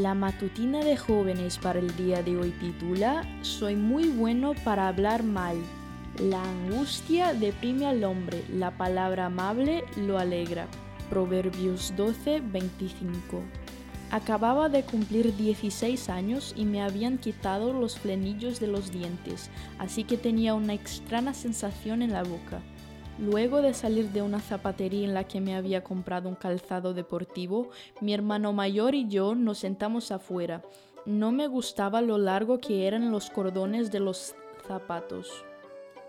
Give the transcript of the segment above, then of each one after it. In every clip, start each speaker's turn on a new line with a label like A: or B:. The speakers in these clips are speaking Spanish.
A: La matutina de jóvenes para el día de hoy titula Soy muy bueno para hablar mal. La angustia deprime al hombre, la palabra amable lo alegra. Proverbios 12, 25. Acababa de cumplir 16 años y me habían quitado los flenillos de los dientes, así que tenía una extraña sensación en la boca. Luego de salir de una zapatería en la que me había comprado un calzado deportivo, mi hermano mayor y yo nos sentamos afuera. No me gustaba lo largo que eran los cordones de los zapatos.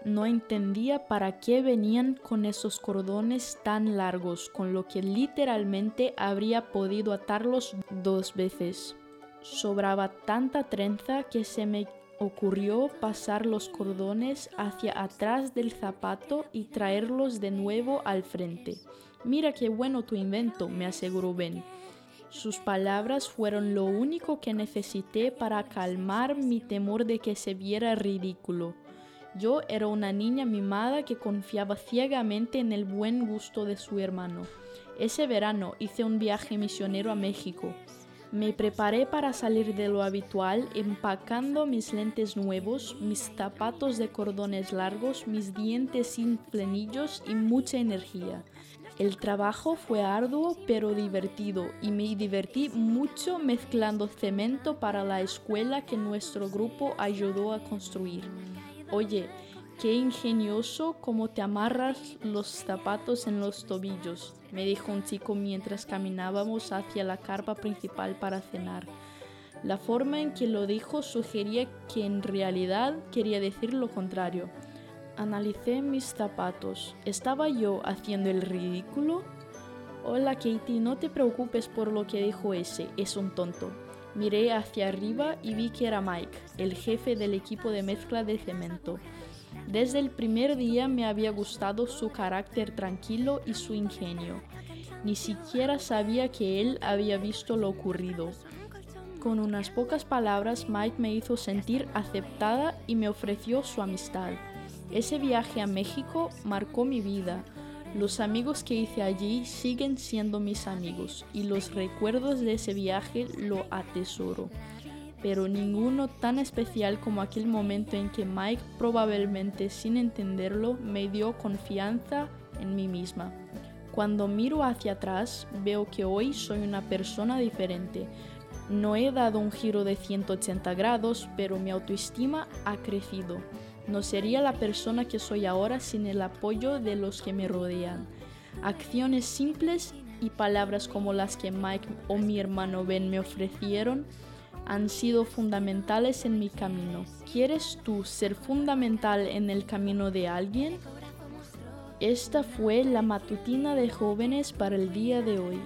A: No entendía para qué venían con esos cordones tan largos, con lo que literalmente habría podido atarlos dos veces. Sobraba tanta trenza que se me ocurrió pasar los cordones hacia atrás del zapato y traerlos de nuevo al frente. Mira qué bueno tu invento, me aseguró Ben. Sus palabras fueron lo único que necesité para calmar mi temor de que se viera ridículo. Yo era una niña mimada que confiaba ciegamente en el buen gusto de su hermano. Ese verano hice un viaje misionero a México. Me preparé para salir de lo habitual empacando mis lentes nuevos, mis zapatos de cordones largos, mis dientes sin flenillos y mucha energía. El trabajo fue arduo pero divertido y me divertí mucho mezclando cemento para la escuela que nuestro grupo ayudó a construir. Oye, Qué ingenioso cómo te amarras los zapatos en los tobillos, me dijo un chico mientras caminábamos hacia la carpa principal para cenar. La forma en que lo dijo sugería que en realidad quería decir lo contrario. Analicé mis zapatos. ¿Estaba yo haciendo el ridículo? Hola Katie, no te preocupes por lo que dijo ese, es un tonto. Miré hacia arriba y vi que era Mike, el jefe del equipo de mezcla de cemento. Desde el primer día me había gustado su carácter tranquilo y su ingenio. Ni siquiera sabía que él había visto lo ocurrido. Con unas pocas palabras Mike me hizo sentir aceptada y me ofreció su amistad. Ese viaje a México marcó mi vida. Los amigos que hice allí siguen siendo mis amigos y los recuerdos de ese viaje lo atesoro pero ninguno tan especial como aquel momento en que Mike, probablemente sin entenderlo, me dio confianza en mí misma. Cuando miro hacia atrás, veo que hoy soy una persona diferente. No he dado un giro de 180 grados, pero mi autoestima ha crecido. No sería la persona que soy ahora sin el apoyo de los que me rodean. Acciones simples y palabras como las que Mike o mi hermano Ben me ofrecieron han sido fundamentales en mi camino. ¿Quieres tú ser fundamental en el camino de alguien? Esta fue la matutina de jóvenes para el día de hoy.